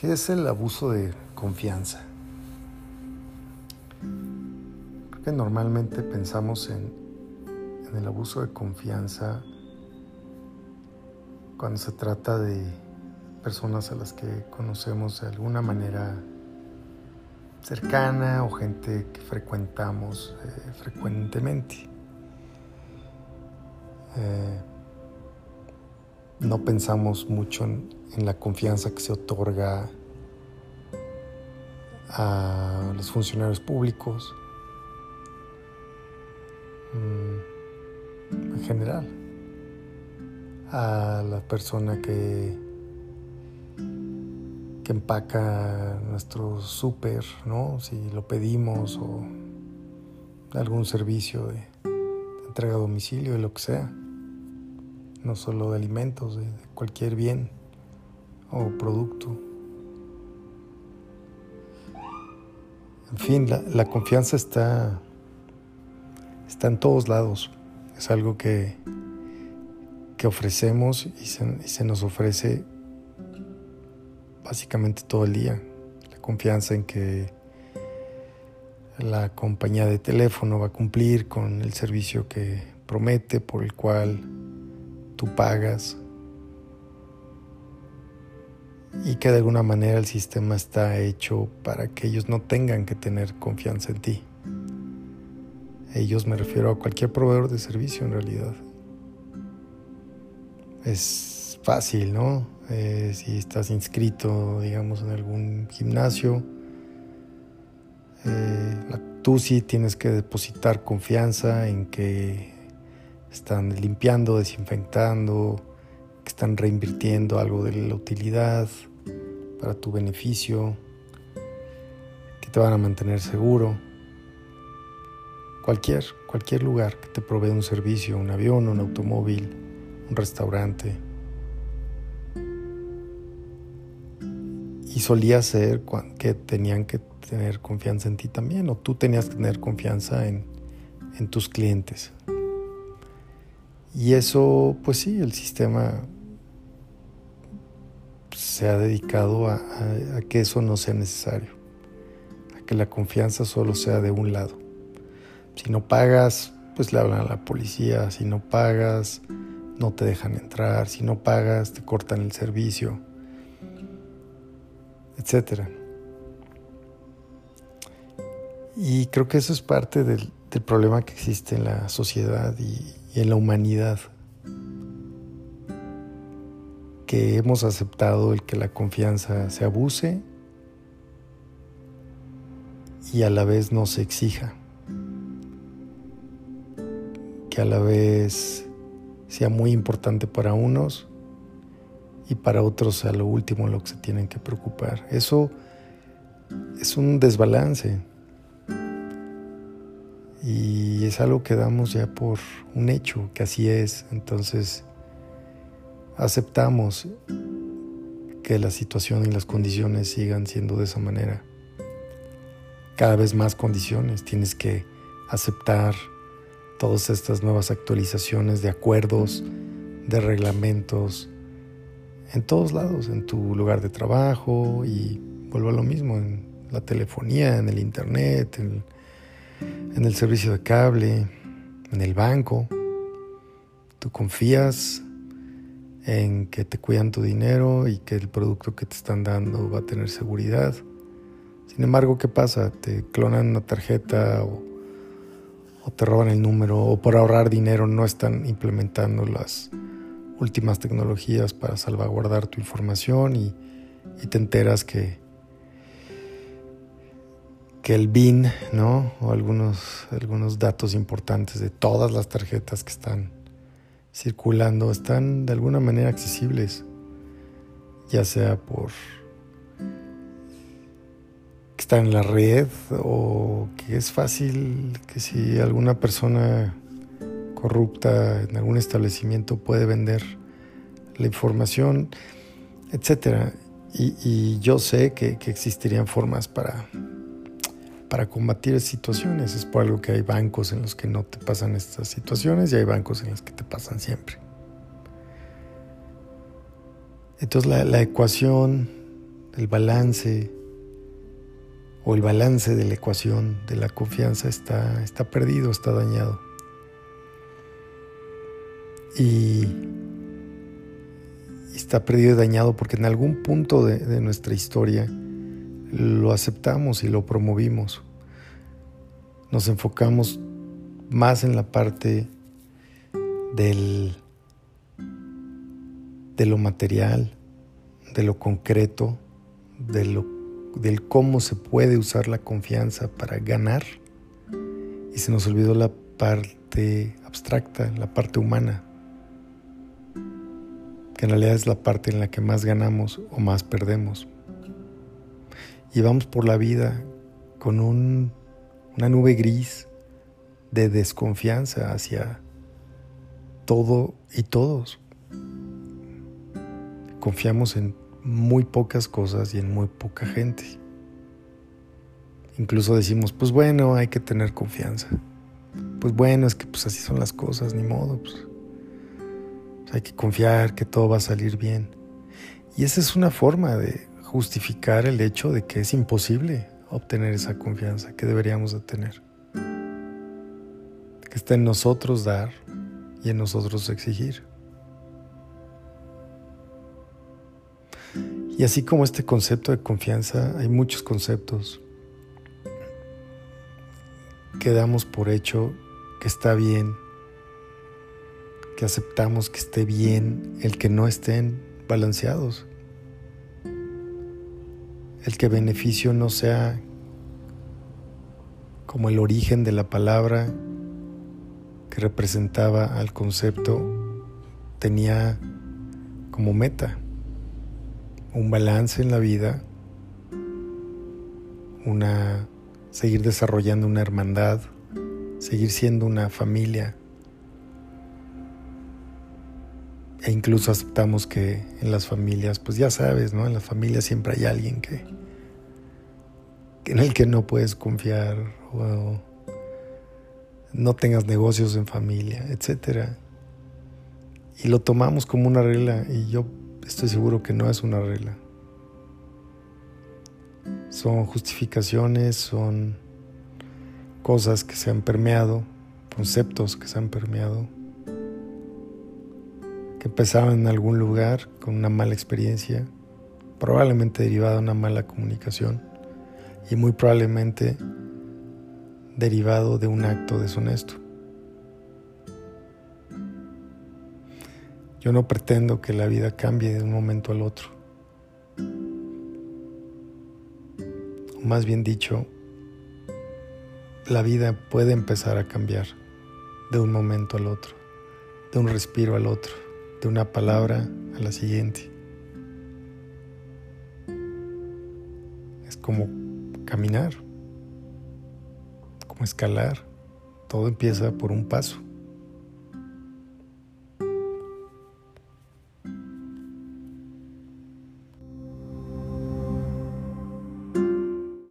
¿Qué es el abuso de confianza? Creo que normalmente pensamos en, el abuso de confianza cuando se trata de personas a las que conocemos de alguna manera cercana o gente que frecuentamos eh, frecuentemente. Eh, no pensamos mucho en, la confianza que se otorga a los funcionarios públicos mm, en general, a la persona que que empaca nuestro súper, ¿no? Si lo pedimos o algún servicio de, entrega a domicilio, de lo que sea. No solo de alimentos, de, cualquier bien o producto. En fin, la, confianza está, está en todos lados. Es algo que, que ofrecemos y se, y se nos ofrece básicamente todo el día. La confianza en que la compañía de teléfono va a cumplir con el servicio que promete, por el cual tú pagas. Y que de alguna manera el sistema está hecho para que ellos no tengan que tener confianza en ti. Ellos me refiero a cualquier proveedor de servicio en realidad. Es fácil, ¿no? Eh, si estás inscrito, digamos, en algún gimnasio. Eh, tú sí tienes que depositar confianza en que están limpiando, desinfectando, que están reinvirtiendo algo de la utilidad para tu beneficio, que te van a mantener seguro. Cualquier, cualquier lugar que te provee un servicio, un avión, un automóvil, un restaurante y solía ser que tenían que tener confianza en ti también, o tú tenías que tener confianza en, tus clientes. Y eso, pues sí, el sistema se ha dedicado a, que eso no sea necesario, a que la confianza solo sea de un lado. Si no pagas, pues le hablan a la policía, si no pagas, no te dejan entrar, si no pagas, te cortan el servicio etc. Y creo que eso es parte del, problema que existe en la sociedad y, en la humanidad, que hemos aceptado el que la confianza se abuse y a la vez no se exija, que a la vez sea muy importante para unos y para otros a lo último lo que se tienen que preocupar. Eso es un desbalance y es algo que damos ya por un hecho, que así es. Entonces aceptamos que la situación y las condiciones sigan siendo de esa manera. Cada vez más condiciones, tienes que aceptar todas estas nuevas actualizaciones de acuerdos, de reglamentos, en todos lados, en tu lugar de trabajo y vuelvo a lo mismo, en la telefonía, en el internet, en, el servicio de cable, en el banco. Tú confías en que te cuidan tu dinero y que el producto que te están dando va a tener seguridad. Sin embargo, ¿qué pasa? Te clonan una tarjeta o, o te roban el número o por ahorrar dinero no están implementando las últimas tecnologías para salvaguardar tu información y, te enteras que, el BIN, ¿no? O algunos, algunos datos importantes de todas las tarjetas que están circulando están de alguna manera accesibles, ya sea por que están en la red o que es fácil que si alguna persona corrupta en algún establecimiento puede vender la información, etc. Y, yo sé que, existirían formas para, para combatir situaciones. Es por algo que hay bancos en los que no te pasan estas situaciones y hay bancos en los que te pasan siempre. Entonces la, la ecuación el balance o el balance de la ecuación de la confianza está, está perdido, está dañado. Y, está perdido y dañado porque en algún punto de, de nuestra historia lo aceptamos y lo promovimos. Nos enfocamos más en la parte del, de lo material, de lo concreto, de lo, del cómo se puede usar la confianza para ganar y se nos olvidó la parte abstracta, la parte humana, que en realidad es la parte en la que más ganamos o más perdemos. Y vamos por la vida con un, una nube gris de desconfianza hacia todo y todos. Confiamos en muy pocas cosas y en muy poca gente. Incluso decimos, pues bueno, hay que tener confianza. Pues bueno, es que pues así son las cosas, ni modo. Pues. hay que confiar que todo va a salir bien. Y esa es una forma de justificar el hecho de que es imposible obtener esa confianza que deberíamos de tener. Que está en nosotros dar y en nosotros exigir. Y así como este concepto de confianza, hay muchos conceptos que damos por hecho que está bien, que aceptamos que esté bien el que no estén balanceados, el que beneficio no sea como el origen de la palabra que representaba al concepto tenía como meta un balance en la vida, una seguir desarrollando una hermandad, seguir siendo una familia. E incluso aceptamos que en las familias, pues ya sabes, ¿no? En las familias siempre hay alguien que, en el que no puedes confiar o no tengas negocios en familia, etcétera. Y lo tomamos como una regla y yo estoy seguro que no es una regla. Son justificaciones, son cosas que se han permeado, conceptos que se han permeado, que empezaron en algún lugar con una mala experiencia, probablemente derivada de una mala comunicación y muy probablemente derivado de un acto deshonesto. Yo no pretendo que la vida cambie de un momento al otro. Más bien dicho, la vida puede empezar a cambiar de un momento al otro, de un respiro al otro, de una palabra a la siguiente. Es como caminar escalar. Todo empieza por un paso.